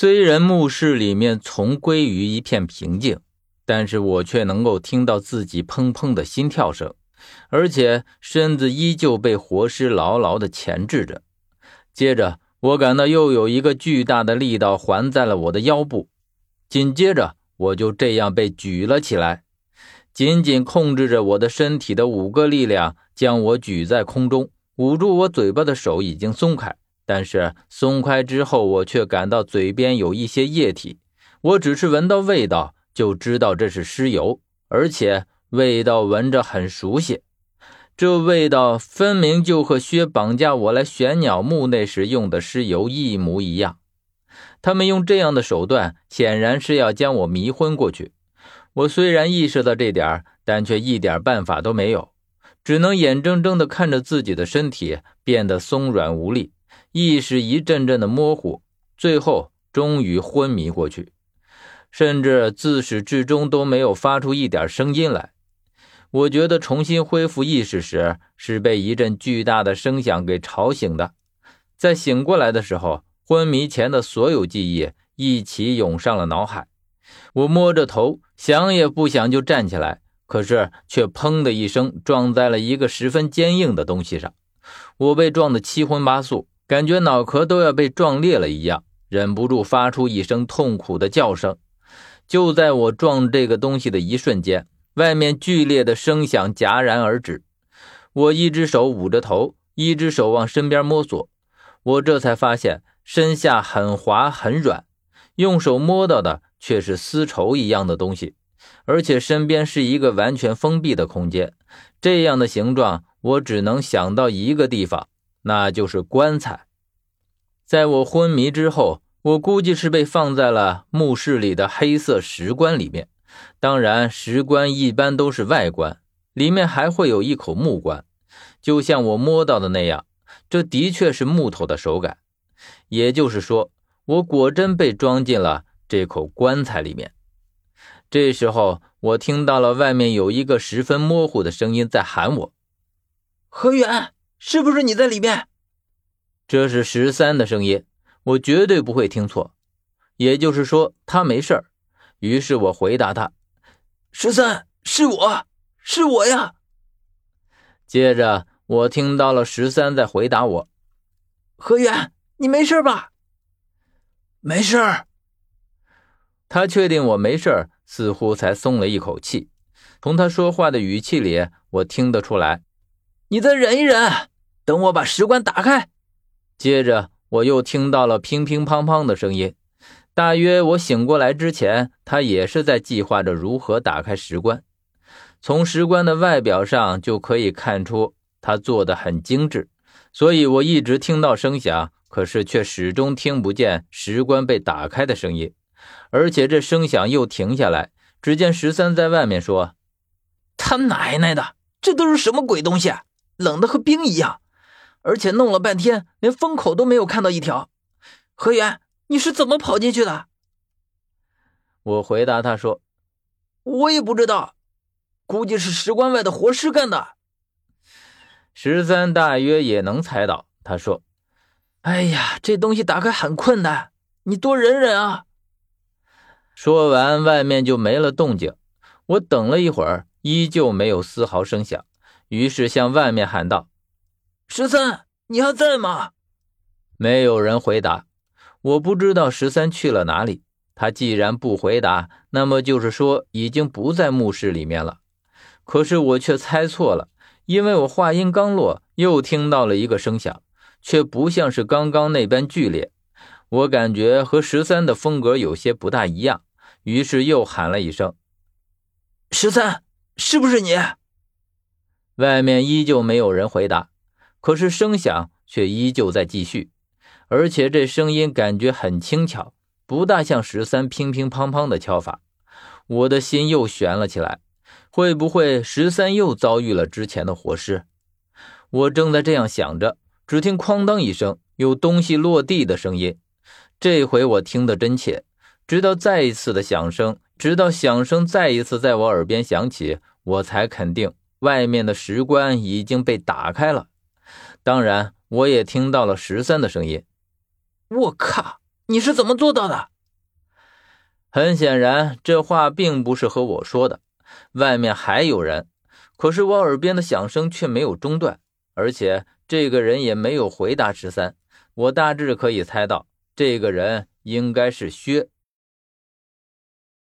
虽然墓室里面重归于一片平静，但是我却能够听到自己砰砰的心跳声，而且身子依旧被活尸牢牢的钳制着。接着，我感到又有一个巨大的力道环在了我的腰部，紧接着我就这样被举了起来。紧紧控制着我的身体的五个力量将我举在空中，捂住我嘴巴的手已经松开。但是松开之后，我却感到嘴边有一些液体。我只是闻到味道就知道这是尸油，而且味道闻着很熟悉。这味道分明就和薛绑架我来玄鸟墓那时用的尸油一模一样。他们用这样的手段，显然是要将我迷昏过去。我虽然意识到这点，但却一点办法都没有，只能眼睁睁地看着自己的身体变得松软无力。意识一阵阵的模糊，最后终于昏迷过去，甚至自始至终都没有发出一点声音来。我觉得重新恢复意识时，是被一阵巨大的声响给吵醒的。在醒过来的时候，昏迷前的所有记忆一起涌上了脑海。我摸着头，想也不想就站起来，可是却砰的一声撞在了一个十分坚硬的东西上，我被撞得七荤八素。感觉脑壳都要被撞裂了一样，忍不住发出一声痛苦的叫声。就在我撞这个东西的一瞬间，外面剧烈的声响戛然而止。我一只手捂着头，一只手往身边摸索，我这才发现身下很滑很软，用手摸到的却是丝绸一样的东西，而且身边是一个完全封闭的空间。这样的形状，我只能想到一个地方。那就是棺材。在我昏迷之后，我估计是被放在了墓室里的黑色石棺里面。当然，石棺一般都是外棺，里面还会有一口木棺，就像我摸到的那样。这的确是木头的手感，也就是说，我果真被装进了这口棺材里面。这时候，我听到了外面有一个十分模糊的声音在喊我：“何远。”是不是你在里面？这是十三的声音，我绝对不会听错。也就是说，他没事儿。于是我回答他：“十三，是我，是我呀。”接着我听到了十三在回答我：“何源，你没事吧？”“没事儿。”他确定我没事儿，似乎才松了一口气。从他说话的语气里，我听得出来。你再忍一忍，等我把石棺打开。接着，我又听到了乒乒乓乓的声音。大约我醒过来之前，他也是在计划着如何打开石棺。从石棺的外表上就可以看出，他做的很精致。所以我一直听到声响，可是却始终听不见石棺被打开的声音。而且这声响又停下来，只见十三在外面说：“他奶奶的，这都是什么鬼东西？”冷的和冰一样，而且弄了半天，连风口都没有看到一条。何源，你是怎么跑进去的？我回答他说：“我也不知道，估计是石棺外的活尸干的。”十三大约也能猜到，他说：“哎呀，这东西打开很困难，你多忍忍啊。”说完，外面就没了动静。我等了一会儿，依旧没有丝毫声响。于是向外面喊道：“十三，你还在吗？”没有人回答。我不知道十三去了哪里。他既然不回答，那么就是说已经不在墓室里面了。可是我却猜错了，因为我话音刚落，又听到了一个声响，却不像是刚刚那般剧烈。我感觉和十三的风格有些不大一样，于是又喊了一声：“十三，是不是你？”外面依旧没有人回答，可是声响却依旧在继续，而且这声音感觉很轻巧，不大像十三乒乒乓乓的敲法。我的心又悬了起来，会不会十三又遭遇了之前的活尸？我正在这样想着，只听哐当一声，有东西落地的声音。这回我听得真切，直到再一次的响声，直到响声再一次在我耳边响起，我才肯定。外面的石棺已经被打开了，当然，我也听到了十三的声音。我靠，你是怎么做到的？很显然，这话并不是和我说的，外面还有人。可是我耳边的响声却没有中断，而且这个人也没有回答十三。我大致可以猜到，这个人应该是薛。